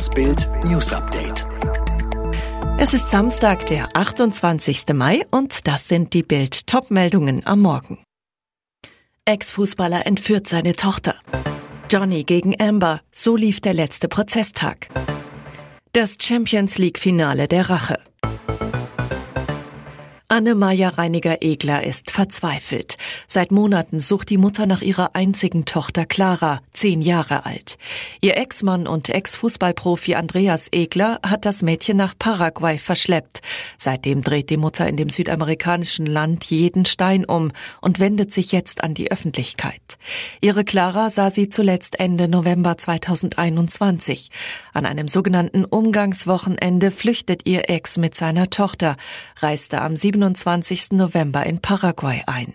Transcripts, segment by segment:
Das Bild News Update. Es ist Samstag, der 28. Mai und das sind die Bild Topmeldungen am Morgen. Ex-Fußballer entführt seine Tochter. Johnny gegen Amber, so lief der letzte Prozesstag. Das Champions League Finale der Rache. Anne-Maja Reiniger-Egler ist verzweifelt. Seit Monaten sucht die Mutter nach ihrer einzigen Tochter Clara, zehn Jahre alt. Ihr Ex-Mann und Ex-Fußballprofi Andreas Egler hat das Mädchen nach Paraguay verschleppt. Seitdem dreht die Mutter in dem südamerikanischen Land jeden Stein um und wendet sich jetzt an die Öffentlichkeit. Ihre Clara sah sie zuletzt Ende November 2021. An einem sogenannten Umgangswochenende flüchtet ihr Ex mit seiner Tochter, reiste am 7 27. November in Paraguay ein.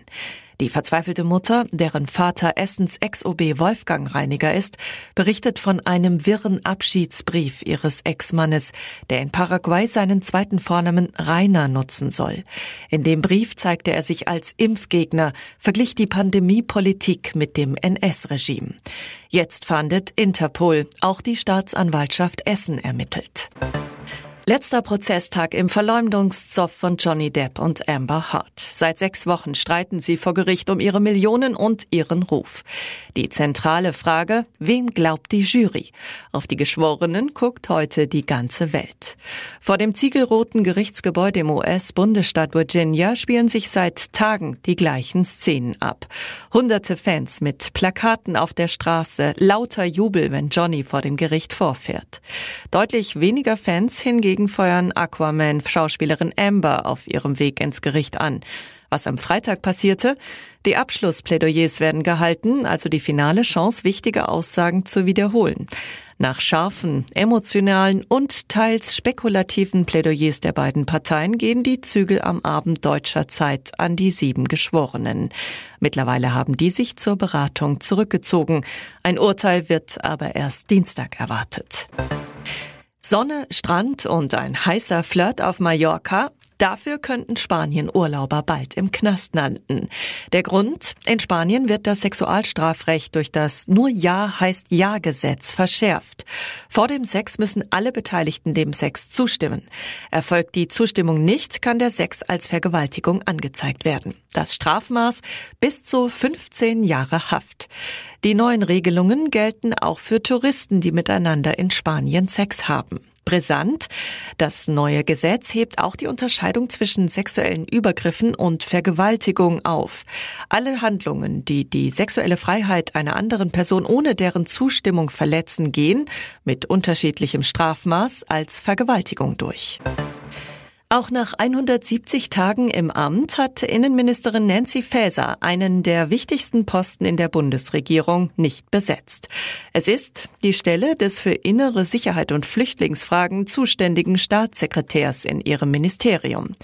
Die verzweifelte Mutter, deren Vater Essens Ex-OB Wolfgang Reiniger ist, berichtet von einem wirren Abschiedsbrief ihres Ex-Mannes, der in Paraguay seinen zweiten Vornamen Rainer nutzen soll. In dem Brief zeigte er sich als Impfgegner, verglich die Pandemiepolitik mit dem NS-Regime. Jetzt fahndet Interpol, auch die Staatsanwaltschaft Essen ermittelt. Letzter Prozesstag im Verleumdungszoff von Johnny Depp und Amber Hart. Seit sechs Wochen streiten sie vor Gericht um ihre Millionen und ihren Ruf. Die zentrale Frage, wem glaubt die Jury? Auf die Geschworenen guckt heute die ganze Welt. Vor dem ziegelroten Gerichtsgebäude im US-Bundesstaat Virginia spielen sich seit Tagen die gleichen Szenen ab. Hunderte Fans mit Plakaten auf der Straße, lauter Jubel, wenn Johnny vor dem Gericht vorfährt. Deutlich weniger Fans hingegen Dagegen feuern Aquaman-Schauspielerin Amber auf ihrem Weg ins Gericht an. Was am Freitag passierte? Die Abschlussplädoyers werden gehalten, also die finale Chance, wichtige Aussagen zu wiederholen. Nach scharfen, emotionalen und teils spekulativen Plädoyers der beiden Parteien gehen die Zügel am Abend deutscher Zeit an die sieben Geschworenen. Mittlerweile haben die sich zur Beratung zurückgezogen. Ein Urteil wird aber erst Dienstag erwartet. Sonne, Strand und ein heißer Flirt auf Mallorca. Dafür könnten Spanien Urlauber bald im Knast landen. Der Grund? In Spanien wird das Sexualstrafrecht durch das Nur Ja heißt Ja Gesetz verschärft. Vor dem Sex müssen alle Beteiligten dem Sex zustimmen. Erfolgt die Zustimmung nicht, kann der Sex als Vergewaltigung angezeigt werden. Das Strafmaß bis zu 15 Jahre Haft. Die neuen Regelungen gelten auch für Touristen, die miteinander in Spanien Sex haben. Brisant. Das neue Gesetz hebt auch die Unterscheidung zwischen sexuellen Übergriffen und Vergewaltigung auf. Alle Handlungen, die die sexuelle Freiheit einer anderen Person ohne deren Zustimmung verletzen, gehen mit unterschiedlichem Strafmaß als Vergewaltigung durch. Auch nach 170 Tagen im Amt hat Innenministerin Nancy Faeser einen der wichtigsten Posten in der Bundesregierung nicht besetzt. Es ist die Stelle des für innere Sicherheit und Flüchtlingsfragen zuständigen Staatssekretärs in ihrem Ministerium.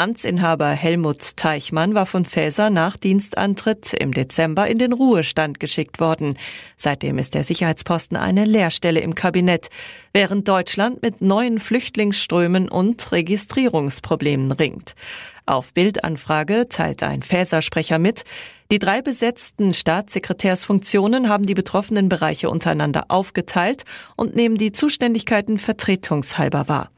Amtsinhaber Helmut Teichmann war von Faeser nach Dienstantritt im Dezember in den Ruhestand geschickt worden. Seitdem ist der Sicherheitsposten eine Lehrstelle im Kabinett, während Deutschland mit neuen Flüchtlingsströmen und Registrierungsproblemen ringt. Auf Bildanfrage teilt ein Faeser-Sprecher mit, die drei besetzten Staatssekretärsfunktionen haben die betroffenen Bereiche untereinander aufgeteilt und nehmen die Zuständigkeiten vertretungshalber wahr.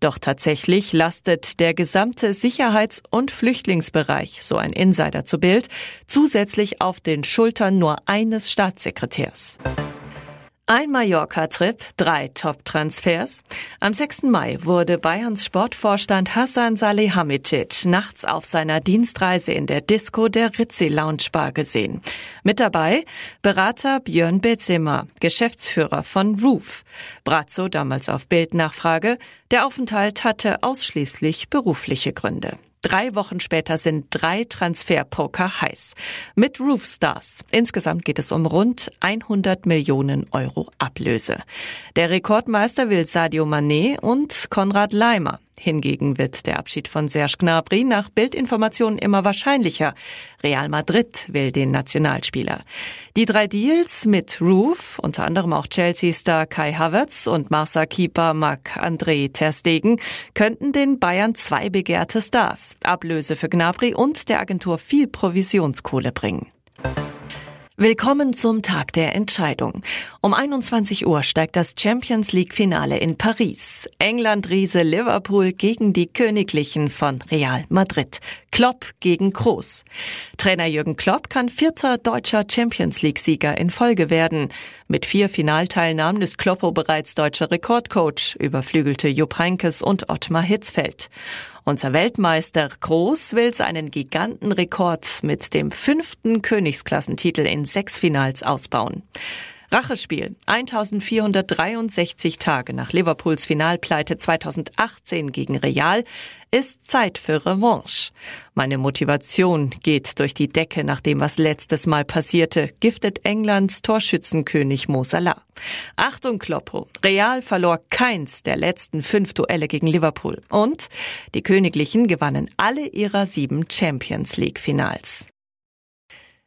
Doch tatsächlich lastet der gesamte Sicherheits- und Flüchtlingsbereich, so ein Insider zu Bild, zusätzlich auf den Schultern nur eines Staatssekretärs. Ein Mallorca-Trip, drei Top-Transfers. Am 6. Mai wurde Bayerns Sportvorstand Hassan Salihamidzic nachts auf seiner Dienstreise in der Disco der Ritzi Lounge Bar gesehen. Mit dabei Berater Björn Bezema, Geschäftsführer von Roof. Brazzo damals auf Bildnachfrage, der Aufenthalt hatte ausschließlich berufliche Gründe. Drei Wochen später sind drei Transferpoker heiß. Mit Roofstars. Insgesamt geht es um rund 100 Millionen Euro Ablöse. Der Rekordmeister will Sadio Mané und Konrad Leimer. Hingegen wird der Abschied von Serge Gnabry nach Bildinformationen immer wahrscheinlicher. Real Madrid will den Nationalspieler. Die drei Deals mit Roof, unter anderem auch Chelsea-Star Kai Havertz und Marsa-Keeper Marc-André Terstegen, könnten den Bayern zwei begehrte Stars, Ablöse für Gnabry und der Agentur viel Provisionskohle bringen. Willkommen zum Tag der Entscheidung. Um 21 Uhr steigt das Champions League Finale in Paris. England-Riese Liverpool gegen die Königlichen von Real Madrid. Klopp gegen Kroos. Trainer Jürgen Klopp kann vierter deutscher Champions League Sieger in Folge werden. Mit vier Finalteilnahmen ist Kloppo bereits deutscher Rekordcoach, überflügelte Jupp Heynckes und Ottmar Hitzfeld. Unser Weltmeister Groß will seinen Gigantenrekord mit dem fünften Königsklassentitel in sechs Finals ausbauen. Rachespiel. 1463 Tage nach Liverpools Finalpleite 2018 gegen Real ist Zeit für Revanche. Meine Motivation geht durch die Decke nach dem, was letztes Mal passierte, giftet Englands Torschützenkönig Mo Salah. Achtung Kloppo. Real verlor keins der letzten fünf Duelle gegen Liverpool. Und die Königlichen gewannen alle ihrer sieben Champions League Finals.